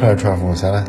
快穿衣服下来。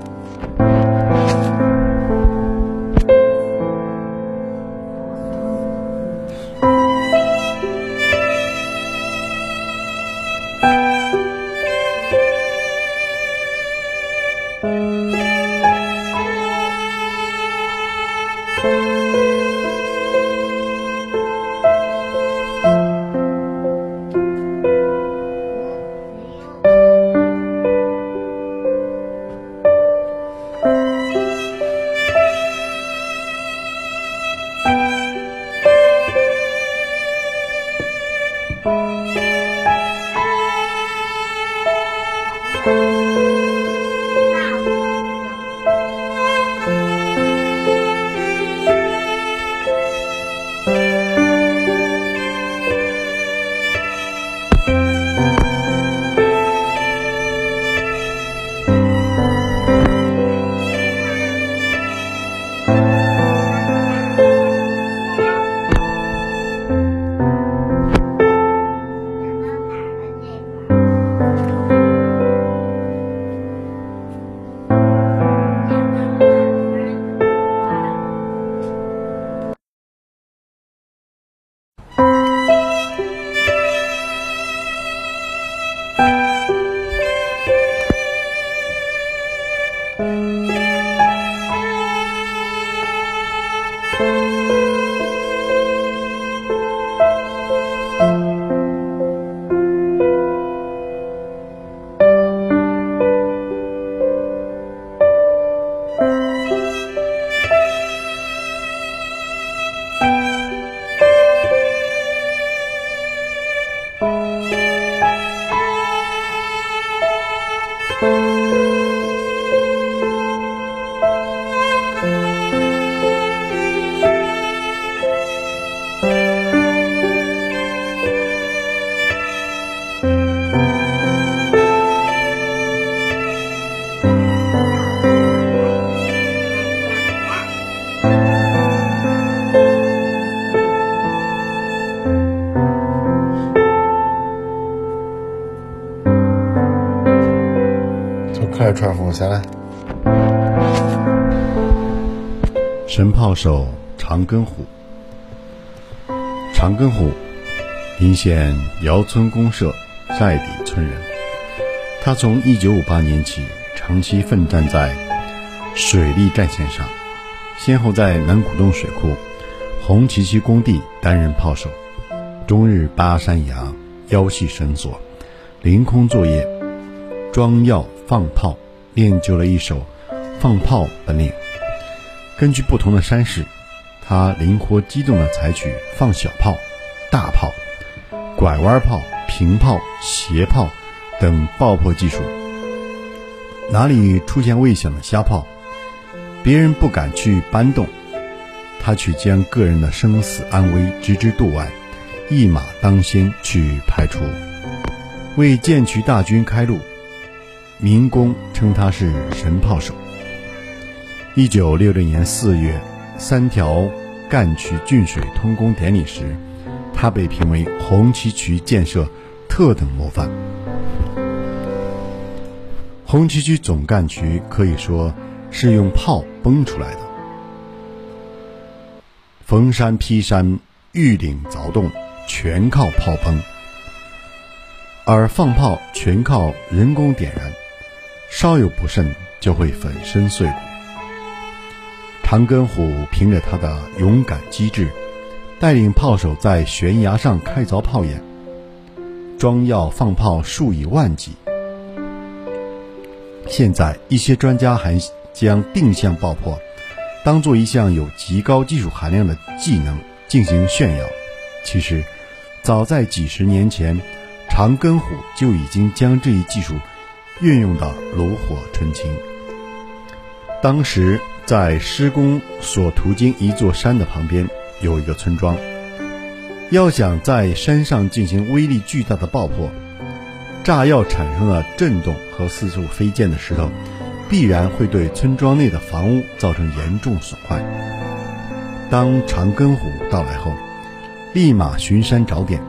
传呼下来。神炮手长根虎，长根虎，临县窑村公社寨底村人。他从1958年起长期奋战在水利战线上，先后在南古洞水库、红旗渠工地担任炮手，终日扒山崖、腰系绳索、凌空作业、装药。放炮练就了一手放炮本领。根据不同的山势，他灵活机动地采取放小炮、大炮、拐弯炮、平炮、斜炮等爆破技术。哪里出现危险的瞎炮，别人不敢去搬动，他却将个人的生死安危置之度外，一马当先去排除，为建渠大军开路。民工称他是神炮手。一九六六年四月，三条干渠浚水通工典礼时，他被评为红旗渠建设特等模范。红旗渠总干渠可以说是用炮崩出来的，逢山劈山、遇岭凿洞，全靠炮崩；而放炮全靠人工点燃。稍有不慎，就会粉身碎骨。长根虎凭着他的勇敢机智，带领炮手在悬崖上开凿炮眼，装药放炮数以万计。现在一些专家还将定向爆破当做一项有极高技术含量的技能进行炫耀。其实，早在几十年前，长根虎就已经将这一技术。运用的炉火纯青。当时在施工所途经一座山的旁边有一个村庄，要想在山上进行威力巨大的爆破，炸药产生的震动和四处飞溅的石头，必然会对村庄内的房屋造成严重损坏。当长根虎到来后，立马巡山找点，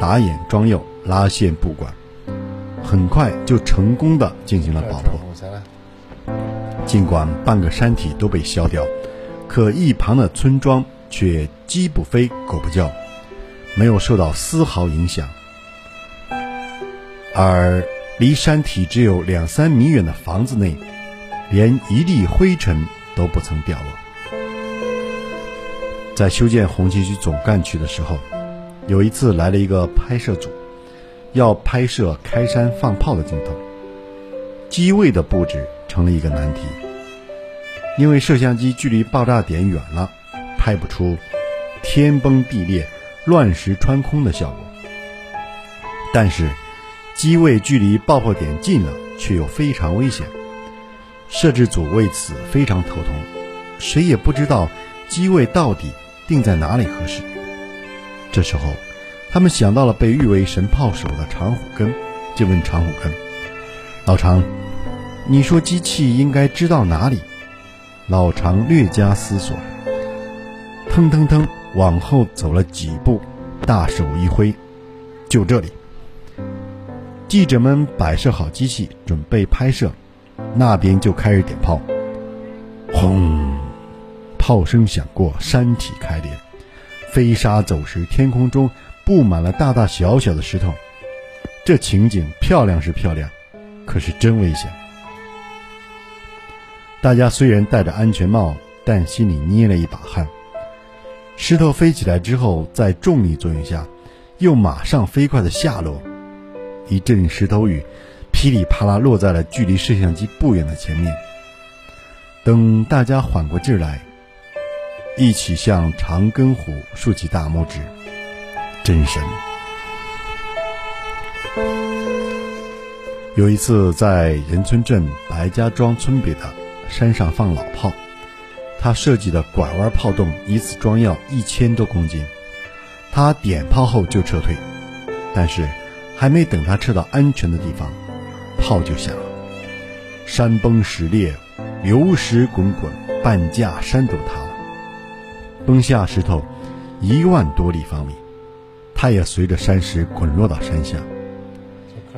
打眼装药，拉线布管。很快就成功的进行了爆破。尽管半个山体都被削掉，可一旁的村庄却鸡不飞狗不叫，没有受到丝毫影响。而离山体只有两三米远的房子内，连一粒灰尘都不曾掉落。在修建红旗渠总干渠的时候，有一次来了一个拍摄组，要拍摄开山放炮的镜头，机位的布置成了一个难题，因为摄像机距离爆炸点远了，拍不出天崩地裂、乱石穿空的效果，但是。机位距离爆破点近了，却又非常危险。摄制组为此非常头痛，谁也不知道机位到底定在哪里合适。这时候，他们想到了被誉为神炮手的长虎根，就问长虎根：“老长，你说机器应该知道哪里？”老长略加思索，腾腾腾往后走了几步，大手一挥：“就这里。”记者们摆设好机器，准备拍摄，那边就开始点炮。轰！炮声响过，山体开裂，飞沙走石，天空中布满了大大小小的石头。这情景漂亮是漂亮，可是真危险。大家虽然戴着安全帽，但心里捏了一把汗。石头飞起来之后，在重力作用下，又马上飞快的下落。一阵石头雨，噼里啪啦落在了距离摄像机不远的前面。等大家缓过劲来，一起向长根虎竖起大拇指，真神！有一次在仁村镇白家庄村北的山上放老炮，他设计的拐弯炮洞一次装药一千多公斤，他点炮后就撤退，但是。还没等他撤到安全的地方，炮就响了，山崩石裂，流石滚滚，半架山都塌了，崩下石头一万多立方米，他也随着山石滚落到山下。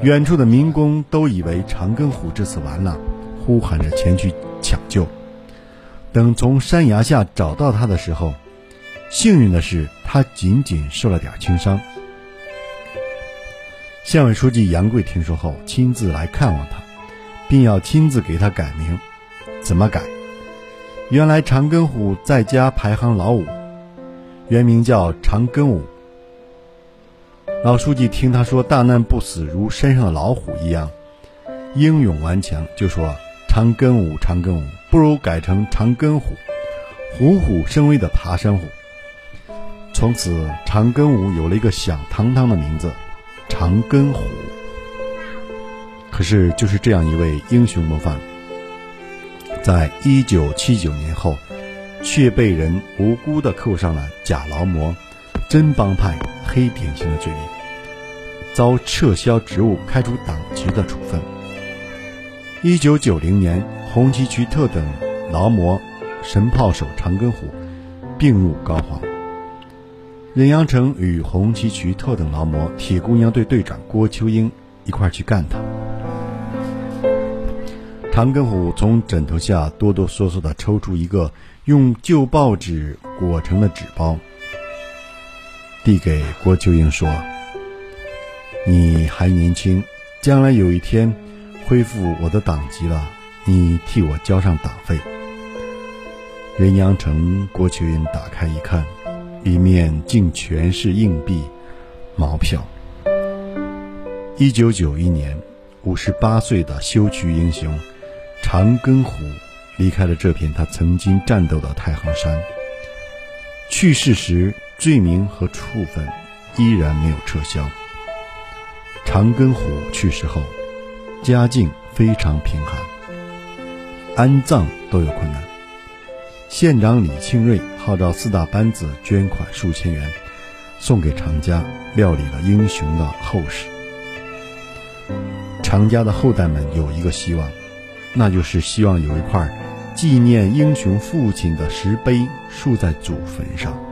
远处的民工都以为长根虎这次完了，呼喊着前去抢救。等从山崖下找到他的时候，幸运的是他仅仅受了点轻伤。县委书记杨贵听说后，亲自来看望他，并要亲自给他改名。怎么改？原来长根虎在家排行老五，原名叫长根武。老书记听他说“大难不死，如山上的老虎一样，英勇顽强”，就说“长根武，长根武，不如改成长根虎，虎虎生威的爬山虎”。从此，长根武有了一个响堂堂的名字。长根虎，可是就是这样一位英雄模范，在一九七九年后，却被人无辜的扣上了假劳模、真帮派、黑典型的罪名，遭撤销职务、开除党籍的处分。一九九零年，红旗渠特等劳模、神炮手长根虎病入膏肓。任阳城与红旗渠特等劳模铁姑娘队队长郭秋英一块去干他。长根虎从枕头下哆哆嗦嗦地抽出一个用旧报纸裹成的纸包，递给郭秋英说：“你还年轻，将来有一天恢复我的党籍了，你替我交上党费。”任阳城郭秋英打开一看。里面竟全是硬币、毛票。一九九一年，五十八岁的修渠英雄长根虎离开了这片他曾经战斗的太行山。去世时，罪名和处分依然没有撤销。长根虎去世后，家境非常贫寒，安葬都有困难。县长李庆瑞号召四大班子捐款数千元，送给常家，料理了英雄的后事。常家的后代们有一个希望，那就是希望有一块纪念英雄父亲的石碑竖在祖坟上。